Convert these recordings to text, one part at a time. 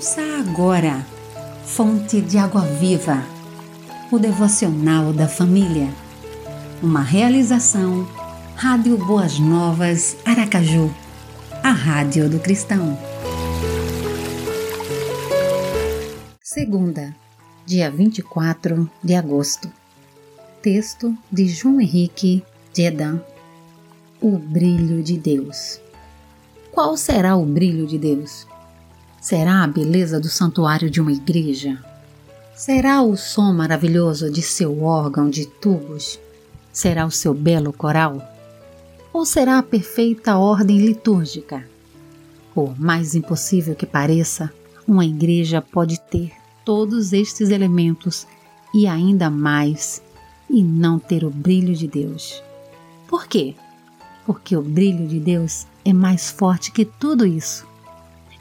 Ouça agora, Fonte de Água Viva, o devocional da família. Uma realização, Rádio Boas Novas, Aracaju, a Rádio do Cristão. Segunda, dia 24 de agosto. Texto de João Henrique de Edan. O brilho de Deus. Qual será o brilho de Deus? Será a beleza do santuário de uma igreja? Será o som maravilhoso de seu órgão de tubos? Será o seu belo coral? Ou será a perfeita ordem litúrgica? Por mais impossível que pareça, uma igreja pode ter todos estes elementos e ainda mais, e não ter o brilho de Deus. Por quê? Porque o brilho de Deus é mais forte que tudo isso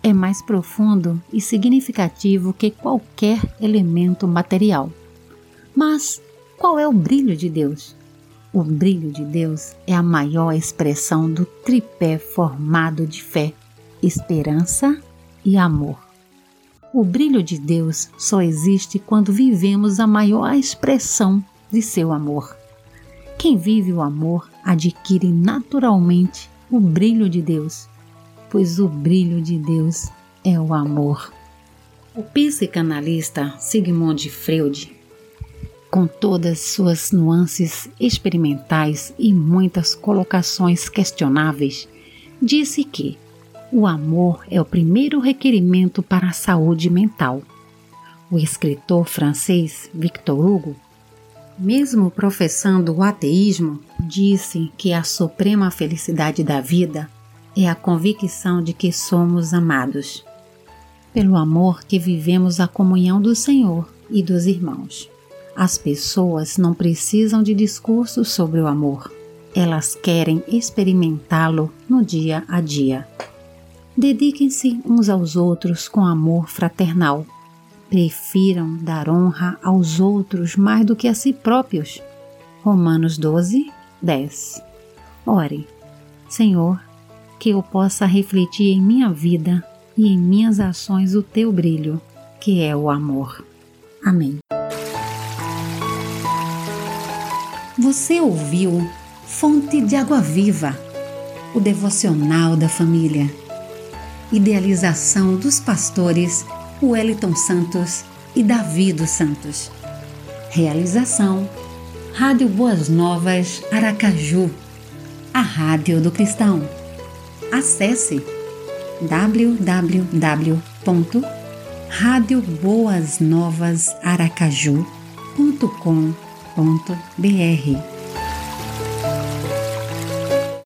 é mais profundo e significativo que qualquer elemento material. Mas qual é o brilho de Deus? O brilho de Deus é a maior expressão do tripé formado de fé, esperança e amor. O brilho de Deus só existe quando vivemos a maior expressão de seu amor. Quem vive o amor adquire naturalmente o brilho de Deus pois o brilho de Deus é o amor. O psicanalista Sigmund Freud, com todas suas nuances experimentais e muitas colocações questionáveis, disse que o amor é o primeiro requerimento para a saúde mental. O escritor francês Victor Hugo, mesmo professando o ateísmo, disse que a suprema felicidade da vida é a convicção de que somos amados, pelo amor que vivemos a comunhão do Senhor e dos irmãos. As pessoas não precisam de discursos sobre o amor, elas querem experimentá-lo no dia a dia. Dediquem-se uns aos outros com amor fraternal. Prefiram dar honra aos outros mais do que a si próprios. Romanos 12, 10. Ore, Senhor, que eu possa refletir em minha vida e em minhas ações o teu brilho, que é o amor. Amém. Você ouviu Fonte de Água Viva, o devocional da família. Idealização dos pastores Wellington Santos e Davi dos Santos. Realização Rádio Boas Novas Aracaju, a Rádio do Cristão acesse www.radioboasnovasaracaju.com.br